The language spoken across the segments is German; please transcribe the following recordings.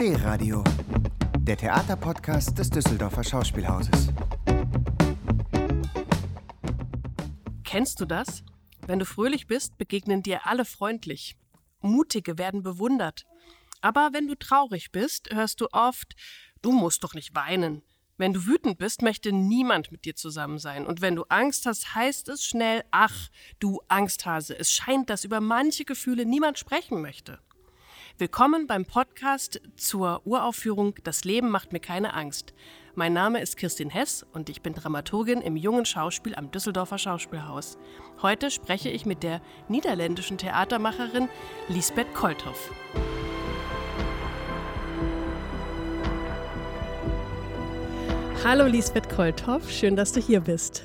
D-Radio, der Theaterpodcast des Düsseldorfer Schauspielhauses. Kennst du das? Wenn du fröhlich bist, begegnen dir alle freundlich. Mutige werden bewundert. Aber wenn du traurig bist, hörst du oft, du musst doch nicht weinen. Wenn du wütend bist, möchte niemand mit dir zusammen sein. Und wenn du Angst hast, heißt es schnell, ach, du Angsthase. Es scheint, dass über manche Gefühle niemand sprechen möchte. Willkommen beim Podcast zur Uraufführung Das Leben macht mir keine Angst. Mein Name ist Kirstin Hess und ich bin Dramaturgin im jungen Schauspiel am Düsseldorfer Schauspielhaus. Heute spreche ich mit der niederländischen Theatermacherin Lisbeth Kolthoff. Hallo Lisbeth Kolthoff, schön, dass du hier bist.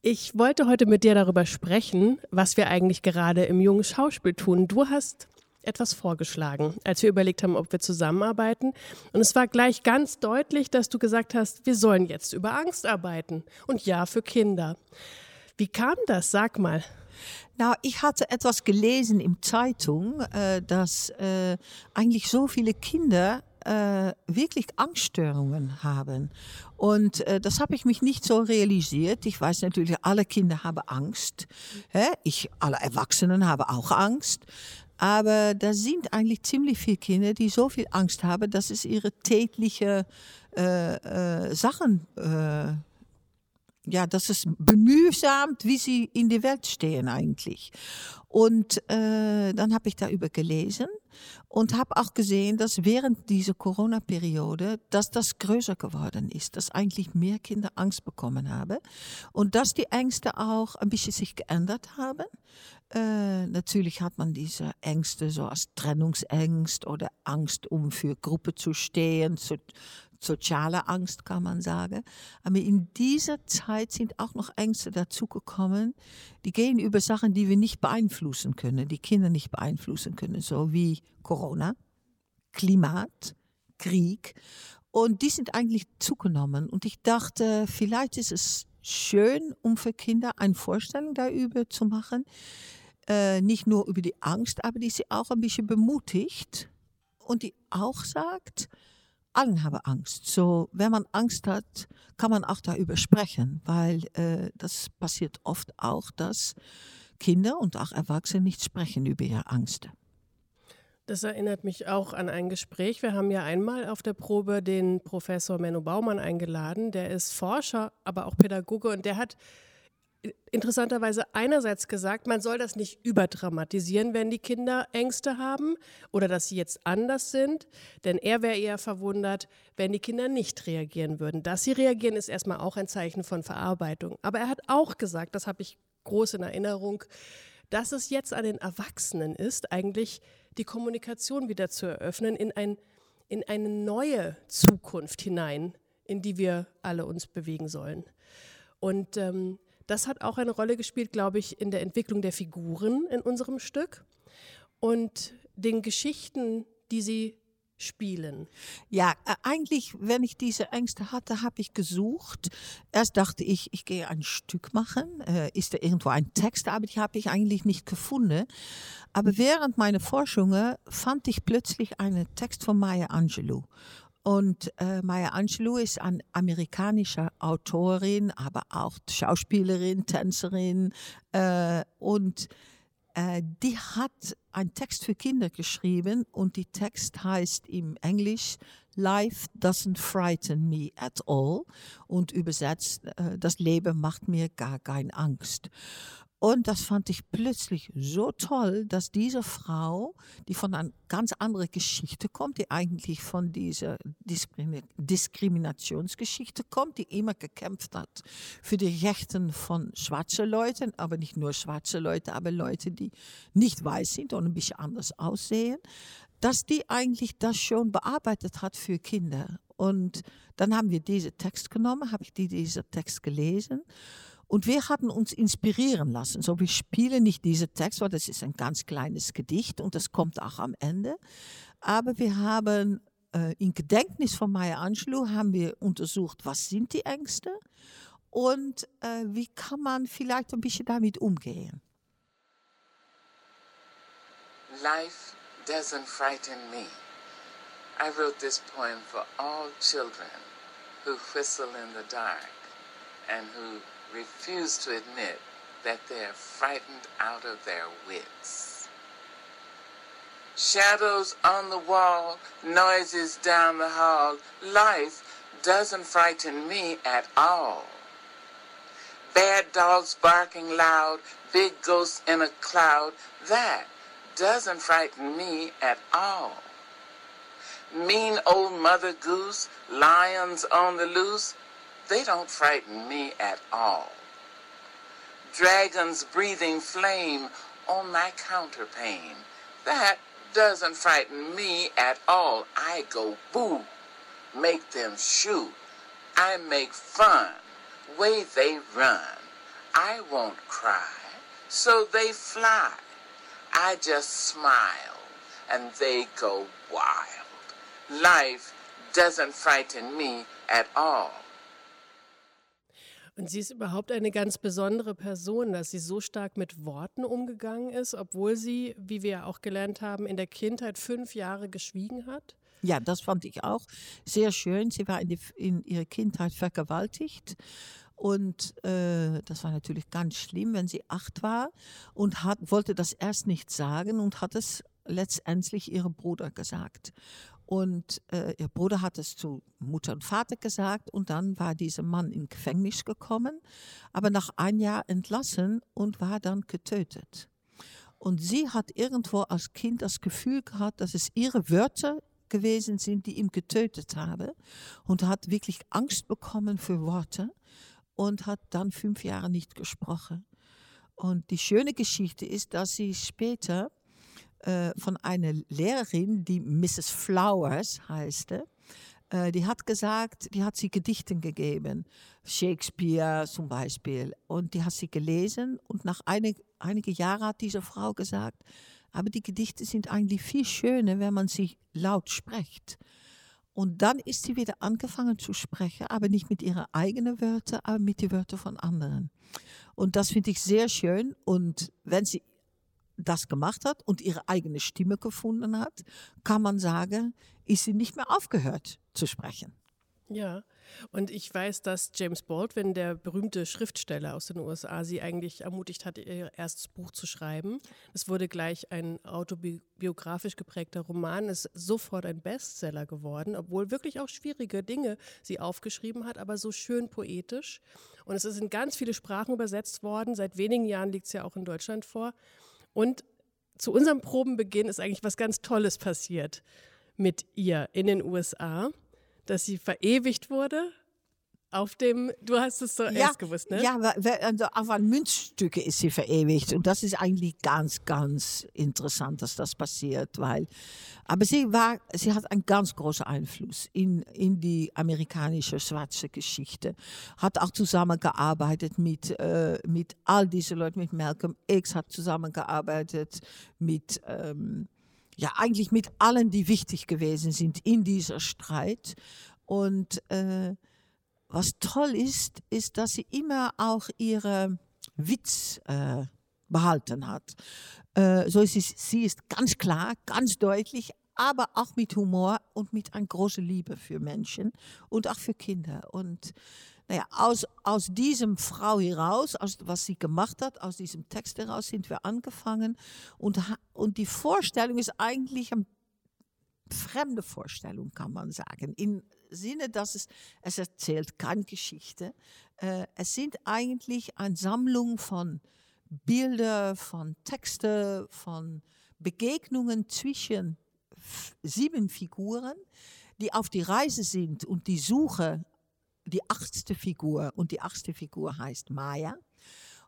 Ich wollte heute mit dir darüber sprechen, was wir eigentlich gerade im jungen Schauspiel tun. Du hast etwas vorgeschlagen, als wir überlegt haben, ob wir zusammenarbeiten. Und es war gleich ganz deutlich, dass du gesagt hast, wir sollen jetzt über Angst arbeiten. Und ja, für Kinder. Wie kam das? Sag mal. Na, ich hatte etwas gelesen in Zeitung, äh, dass äh, eigentlich so viele Kinder äh, wirklich Angststörungen haben. Und äh, das habe ich mich nicht so realisiert. Ich weiß natürlich, alle Kinder haben Angst. Hä? Ich, alle Erwachsenen haben auch Angst. Aber da sind eigentlich ziemlich viele Kinder, die so viel Angst haben, dass es ihre tägliche äh, äh, Sachen, äh, ja, das ist bemühsamt, wie sie in die Welt stehen eigentlich. Und äh, dann habe ich darüber gelesen und habe auch gesehen, dass während dieser Corona-Periode, dass das größer geworden ist, dass eigentlich mehr Kinder Angst bekommen haben und dass die Ängste auch ein bisschen sich geändert haben. Äh, natürlich hat man diese Ängste so als Trennungsängst oder Angst, um für Gruppe zu stehen, so, soziale Angst kann man sagen. Aber in dieser Zeit sind auch noch Ängste dazugekommen, die gehen über Sachen, die wir nicht beeinflussen können, die Kinder nicht beeinflussen können, so wie Corona, Klimat, Krieg. Und die sind eigentlich zugenommen. Und ich dachte, vielleicht ist es schön, um für Kinder eine Vorstellung darüber zu machen. Äh, nicht nur über die Angst, aber die sie auch ein bisschen bemutigt und die auch sagt, allen haben Angst. So, wenn man Angst hat, kann man auch darüber sprechen, weil äh, das passiert oft auch, dass Kinder und auch Erwachsene nicht sprechen über ihre Angst. Das erinnert mich auch an ein Gespräch. Wir haben ja einmal auf der Probe den Professor Menno Baumann eingeladen. Der ist Forscher, aber auch Pädagoge und der hat interessanterweise einerseits gesagt, man soll das nicht überdramatisieren, wenn die Kinder Ängste haben oder dass sie jetzt anders sind, denn er wäre eher verwundert, wenn die Kinder nicht reagieren würden. Dass sie reagieren, ist erstmal auch ein Zeichen von Verarbeitung. Aber er hat auch gesagt, das habe ich groß in Erinnerung, dass es jetzt an den Erwachsenen ist, eigentlich die Kommunikation wieder zu eröffnen in, ein, in eine neue Zukunft hinein, in die wir alle uns bewegen sollen. Und ähm, das hat auch eine Rolle gespielt, glaube ich, in der Entwicklung der Figuren in unserem Stück und den Geschichten, die sie spielen? Ja, äh, eigentlich, wenn ich diese Ängste hatte, habe ich gesucht. Erst dachte ich, ich gehe ein Stück machen. Äh, ist da irgendwo ein Text? Aber die habe ich eigentlich nicht gefunden. Aber während meiner Forschungen fand ich plötzlich einen Text von Maya Angelou. Und äh, Maya Angelou ist eine amerikanische Autorin, aber auch Schauspielerin, Tänzerin. Äh, und äh, die hat einen Text für Kinder geschrieben und die Text heißt im Englisch Life doesn't frighten me at all und übersetzt, äh, das Leben macht mir gar keine Angst. Und das fand ich plötzlich so toll, dass diese Frau, die von einer ganz anderen Geschichte kommt, die eigentlich von dieser Diskriminationsgeschichte kommt, die immer gekämpft hat für die Rechten von schwarzen Leuten, aber nicht nur schwarze Leute, aber Leute, die nicht weiß sind und ein bisschen anders aussehen, dass die eigentlich das schon bearbeitet hat für Kinder. Und dann haben wir diesen Text genommen, habe ich die, diesen Text gelesen und wir hatten uns inspirieren lassen. So, wir spielen nicht diese Text, weil das ist ein ganz kleines Gedicht und das kommt auch am Ende. Aber wir haben äh, in Gedenknis von Maya Angelou haben wir untersucht, was sind die Ängste und äh, wie kann man vielleicht ein bisschen damit umgehen. Life doesn't frighten me. I wrote this poem for all children who whistle in the dark and who refuse to admit that they're frightened out of their wits. Shadows on the wall, noises down the hall, life doesn't frighten me at all. Bad dogs barking loud, big ghosts in a cloud, that doesn't frighten me at all. Mean old Mother Goose, lions on the loose, they don't frighten me at all. Dragons breathing flame on my counterpane, that doesn't frighten me at all. I go boo, make them shoot. I make fun, way they run. I won't cry, so they fly. I just smile, and they go wild. Life doesn't frighten me at all. Und sie ist überhaupt eine ganz besondere Person, dass sie so stark mit Worten umgegangen ist, obwohl sie, wie wir auch gelernt haben, in der Kindheit fünf Jahre geschwiegen hat. Ja, das fand ich auch sehr schön. Sie war in, die, in ihrer Kindheit vergewaltigt. Und äh, das war natürlich ganz schlimm, wenn sie acht war und hat, wollte das erst nicht sagen und hat es letztendlich ihrem Bruder gesagt. Und äh, ihr Bruder hat es zu Mutter und Vater gesagt und dann war dieser Mann in Gefängnis gekommen, aber nach einem Jahr entlassen und war dann getötet. Und sie hat irgendwo als Kind das Gefühl gehabt, dass es ihre Wörter gewesen sind, die ihn getötet haben und hat wirklich Angst bekommen für Worte und hat dann fünf Jahre nicht gesprochen. Und die schöne Geschichte ist, dass sie später äh, von einer Lehrerin, die Mrs. Flowers heißte, äh, die hat gesagt, die hat sie Gedichten gegeben, Shakespeare zum Beispiel, und die hat sie gelesen und nach einig, einigen Jahren hat diese Frau gesagt, aber die Gedichte sind eigentlich viel schöner, wenn man sie laut spricht. Und dann ist sie wieder angefangen zu sprechen, aber nicht mit ihren eigenen Wörtern, aber mit den Wörtern von anderen. Und das finde ich sehr schön. Und wenn sie das gemacht hat und ihre eigene Stimme gefunden hat, kann man sagen, ist sie nicht mehr aufgehört zu sprechen. Ja, und ich weiß, dass James Baldwin, der berühmte Schriftsteller aus den USA, sie eigentlich ermutigt hat, ihr erstes Buch zu schreiben. Es wurde gleich ein autobiografisch geprägter Roman, ist sofort ein Bestseller geworden, obwohl wirklich auch schwierige Dinge sie aufgeschrieben hat, aber so schön poetisch. Und es ist in ganz viele Sprachen übersetzt worden. Seit wenigen Jahren liegt es ja auch in Deutschland vor. Und zu unserem Probenbeginn ist eigentlich was ganz Tolles passiert mit ihr in den USA, dass sie verewigt wurde auf dem, du hast es so ja, erst gewusst, ne? Ja, also auf ein Münzstücke ist sie verewigt. Und das ist eigentlich ganz, ganz interessant, dass das passiert, weil, aber sie war, sie hat einen ganz großen Einfluss in, in die amerikanische schwarze Geschichte. Hat auch zusammengearbeitet mit, äh, mit all diesen Leuten, mit Malcolm X, hat zusammengearbeitet mit, ähm, ja, eigentlich mit allen, die wichtig gewesen sind in dieser Streit. Und, äh, was toll ist, ist, dass sie immer auch ihre Witz äh, behalten hat. Äh, so ist sie, sie ist ganz klar, ganz deutlich, aber auch mit Humor und mit einer großen Liebe für Menschen und auch für Kinder. Und naja, aus, aus diesem Frau heraus, aus was sie gemacht hat, aus diesem Text heraus sind wir angefangen. Und, und die Vorstellung ist eigentlich eine fremde Vorstellung, kann man sagen. In Sinne, dass es, es erzählt keine Geschichte. Äh, es sind eigentlich eine Sammlung von Bilder, von Texten, von Begegnungen zwischen sieben Figuren, die auf die Reise sind und die Suche die achtste Figur und die achtste Figur heißt Maya.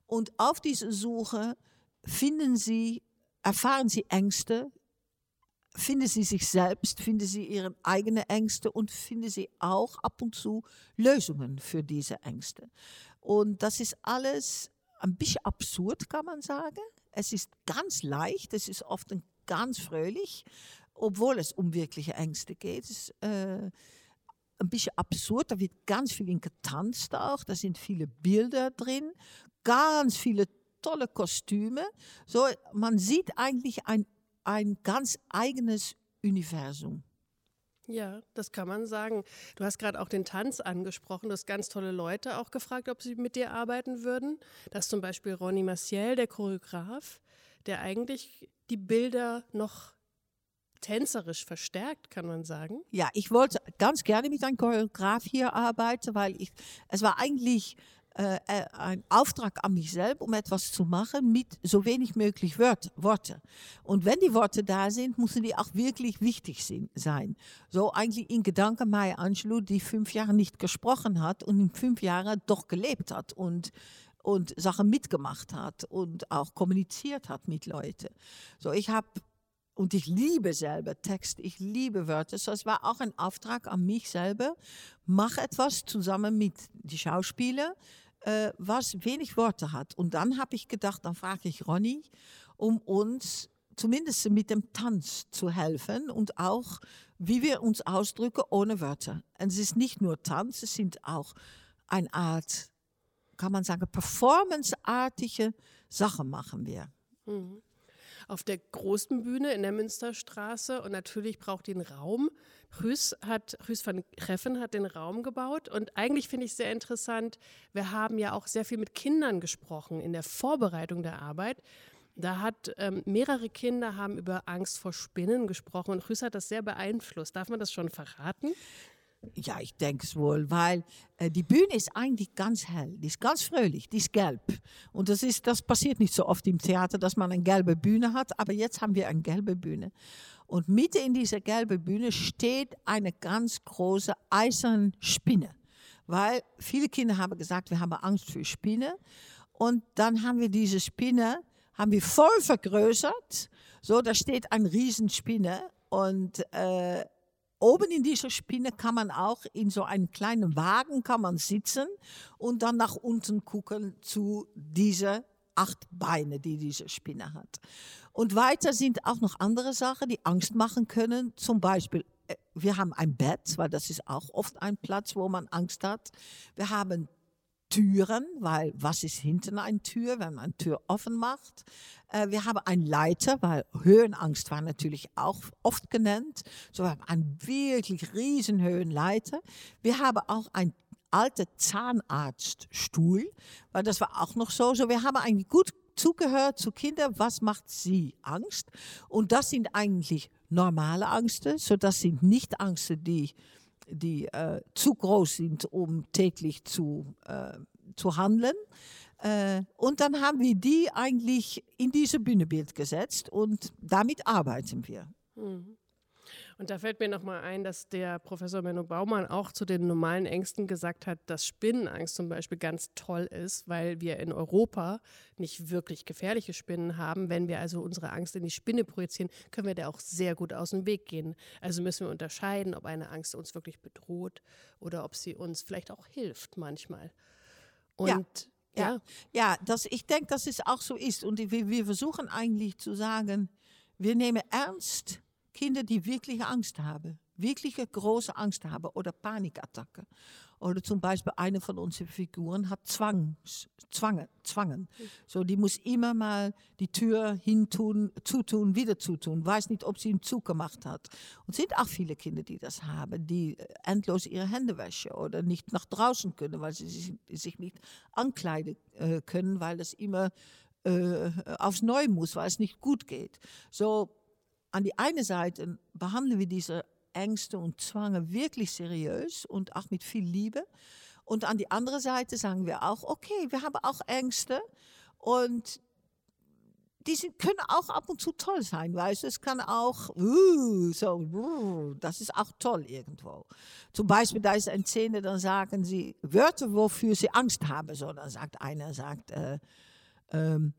Und auf dieser Suche finden sie, erfahren sie Ängste, finde sie sich selbst, finde sie ihre eigenen Ängste und finde sie auch ab und zu Lösungen für diese Ängste. Und das ist alles ein bisschen absurd, kann man sagen. Es ist ganz leicht, es ist oft ganz fröhlich, obwohl es um wirkliche Ängste geht. Es ist äh, ein bisschen absurd, da wird ganz viel getanzt auch, da sind viele Bilder drin, ganz viele tolle Kostüme. So, man sieht eigentlich ein ein ganz eigenes Universum. Ja, das kann man sagen. Du hast gerade auch den Tanz angesprochen. Du hast ganz tolle Leute auch gefragt, ob sie mit dir arbeiten würden. Das ist zum Beispiel Ronny Maciel, der Choreograf, der eigentlich die Bilder noch tänzerisch verstärkt, kann man sagen. Ja, ich wollte ganz gerne mit einem Choreograf hier arbeiten, weil ich, es war eigentlich äh, äh, ein Auftrag an mich selbst, um etwas zu machen mit so wenig möglich Wort, Worte. Und wenn die Worte da sind, müssen die auch wirklich wichtig sein. So eigentlich in Gedanken Maya Angelou, die fünf Jahre nicht gesprochen hat und in fünf Jahren doch gelebt hat und und Sachen mitgemacht hat und auch kommuniziert hat mit Leuten. So, ich habe und ich liebe selber Text, ich liebe Wörter. So, es war auch ein Auftrag an mich selber. Mach etwas zusammen mit den Schauspielern, äh, was wenig Worte hat. Und dann habe ich gedacht, dann frage ich Ronny, um uns zumindest mit dem Tanz zu helfen und auch, wie wir uns ausdrücken ohne Wörter. Und es ist nicht nur Tanz, es sind auch eine Art, kann man sagen, performanceartige Sachen machen wir. Mhm auf der großen Bühne in der Münsterstraße und natürlich braucht einen Raum. Rüß, hat, Rüß van Kreffen hat den Raum gebaut und eigentlich finde ich sehr interessant, wir haben ja auch sehr viel mit Kindern gesprochen in der Vorbereitung der Arbeit. Da hat ähm, mehrere Kinder haben über Angst vor Spinnen gesprochen und Rüß hat das sehr beeinflusst. Darf man das schon verraten? Ja, ich denke es wohl, weil äh, die Bühne ist eigentlich ganz hell, die ist ganz fröhlich, die ist gelb. Und das, ist, das passiert nicht so oft im Theater, dass man eine gelbe Bühne hat, aber jetzt haben wir eine gelbe Bühne. Und Mitte in dieser gelben Bühne steht eine ganz große eiserne Spinne. Weil viele Kinder haben gesagt, wir haben Angst vor Spinnen. Und dann haben wir diese Spinne, haben wir voll vergrößert. So, da steht eine Riesenspinne und äh, Oben in dieser Spinne kann man auch in so einem kleinen Wagen kann man sitzen und dann nach unten gucken zu dieser acht Beine, die diese Spinne hat. Und weiter sind auch noch andere Sachen, die Angst machen können. Zum Beispiel, äh, wir haben ein Bett, weil das ist auch oft ein Platz, wo man Angst hat. Wir haben Türen, weil was ist hinten eine Tür, wenn man eine Tür offen macht? Äh, wir haben einen Leiter, weil Höhenangst war natürlich auch oft genannt. So wir haben einen wirklich riesen Höhenleiter. Wir haben auch einen alten Zahnarztstuhl, weil das war auch noch so. So wir haben eigentlich gut zugehört zu Kindern, was macht sie Angst? Und das sind eigentlich normale Angsten, so das sind nicht Angsten, die die äh, zu groß sind, um täglich zu, äh, zu handeln. Äh, und dann haben wir die eigentlich in diese Bühnenbild gesetzt und damit arbeiten wir. Mhm. Und da fällt mir nochmal ein, dass der Professor Menno Baumann auch zu den normalen Ängsten gesagt hat, dass Spinnenangst zum Beispiel ganz toll ist, weil wir in Europa nicht wirklich gefährliche Spinnen haben. Wenn wir also unsere Angst in die Spinne projizieren, können wir da auch sehr gut aus dem Weg gehen. Also müssen wir unterscheiden, ob eine Angst uns wirklich bedroht oder ob sie uns vielleicht auch hilft manchmal. Und ja. Ja, ja das, ich denke, dass es auch so ist. Und wir, wir versuchen eigentlich zu sagen, wir nehmen ernst, Kinder, die wirklich Angst haben, wirkliche große Angst haben oder Panikattacken. Oder zum Beispiel eine von unseren Figuren hat Zwangs, Zwangen, Zwangen. So, die muss immer mal die Tür hintun, zutun, wieder zutun, weiß nicht, ob sie ihn zugemacht hat. Und es sind auch viele Kinder, die das haben, die äh, endlos ihre Hände waschen oder nicht nach draußen können, weil sie sich, nicht ankleiden äh, können, weil es immer äh, aufs Neue muss, weil es nicht gut geht. So, an die eine Seite behandeln wir diese Ängste und Zwange wirklich seriös und auch mit viel Liebe. Und an die andere Seite sagen wir auch, okay, wir haben auch Ängste und die sind, können auch ab und zu toll sein, weißt du, es kann auch, uh, so, uh, das ist auch toll irgendwo. Zum Beispiel, da ist eine Szene, dann sagen sie Wörter, wofür sie Angst haben. So, dann sagt einer, sagt, äh, ähm,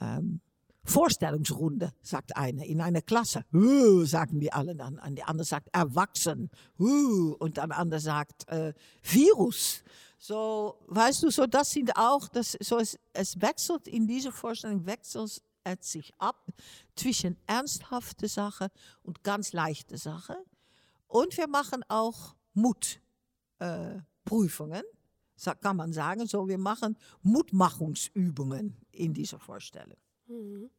ähm, Vorstellungsrunde, sagt einer in einer Klasse. Uh, sagen die alle dann. Und die andere sagt Erwachsen. Uh, und dann andere sagt äh, Virus. So, weißt du, so das sind auch, das, so es, es wechselt in dieser Vorstellung, wechselt es sich ab zwischen ernsthafte Sache und ganz leichte Sache. Und wir machen auch Mutprüfungen, äh, kann man sagen. So, wir machen Mutmachungsübungen in dieser Vorstellung. Mhm.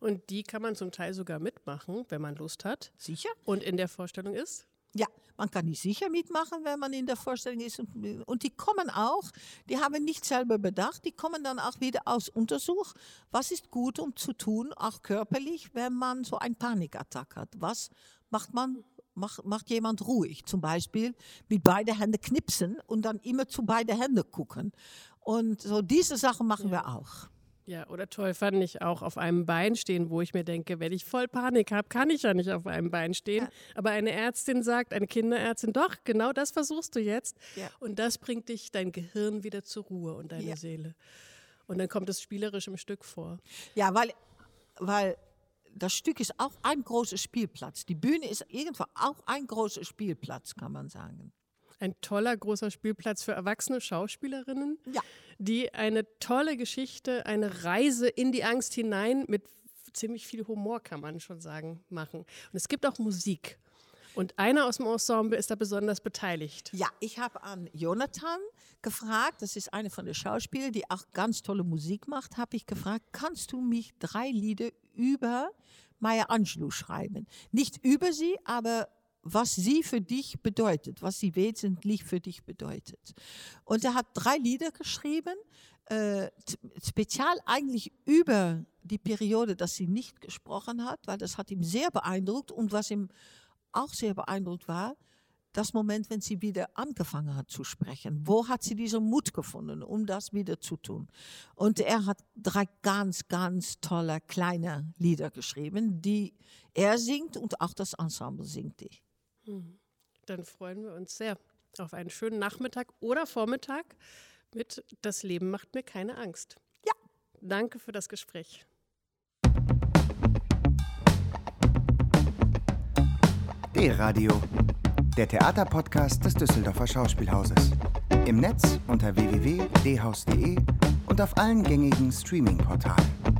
Und die kann man zum Teil sogar mitmachen, wenn man Lust hat. Sicher. Und in der Vorstellung ist? Ja, man kann nicht sicher mitmachen, wenn man in der Vorstellung ist. Und, und die kommen auch, die haben nicht selber bedacht, die kommen dann auch wieder aus Untersuch. Was ist gut, um zu tun, auch körperlich, wenn man so einen Panikattack hat? Was macht man macht, macht jemand ruhig. Zum Beispiel mit beide Hände knipsen und dann immer zu beide Hände gucken. Und so diese Sachen machen ja. wir auch. Ja, oder toll fand ich auch auf einem Bein stehen, wo ich mir denke, wenn ich voll Panik habe, kann ich ja nicht auf einem Bein stehen. Ja. Aber eine Ärztin sagt, eine Kinderärztin, doch, genau das versuchst du jetzt. Ja. Und das bringt dich, dein Gehirn wieder zur Ruhe und deine ja. Seele. Und dann kommt es spielerisch im Stück vor. Ja, weil, weil das Stück ist auch ein großer Spielplatz. Die Bühne ist irgendwo auch ein großer Spielplatz, kann man sagen. Ein toller großer Spielplatz für erwachsene Schauspielerinnen, ja. die eine tolle Geschichte, eine Reise in die Angst hinein mit ziemlich viel Humor, kann man schon sagen, machen. Und es gibt auch Musik. Und einer aus dem Ensemble ist da besonders beteiligt. Ja, ich habe an Jonathan gefragt, das ist eine von den Schauspielern, die auch ganz tolle Musik macht, habe ich gefragt, kannst du mich drei Lieder über Maya Angelou schreiben? Nicht über sie, aber was sie für dich bedeutet, was sie wesentlich für dich bedeutet. Und er hat drei Lieder geschrieben, äh, spezial eigentlich über die Periode, dass sie nicht gesprochen hat, weil das hat ihm sehr beeindruckt und was ihm auch sehr beeindruckt war, das Moment, wenn sie wieder angefangen hat zu sprechen. Wo hat sie diesen Mut gefunden, um das wieder zu tun? Und er hat drei ganz, ganz tolle kleine Lieder geschrieben, die er singt und auch das Ensemble singt die. Hm. Dann freuen wir uns sehr auf einen schönen Nachmittag oder Vormittag mit Das Leben macht mir keine Angst. Ja. Danke für das Gespräch. D-Radio, der Theaterpodcast des Düsseldorfer Schauspielhauses. Im Netz unter www.dhaus.de und auf allen gängigen Streaming-Portalen.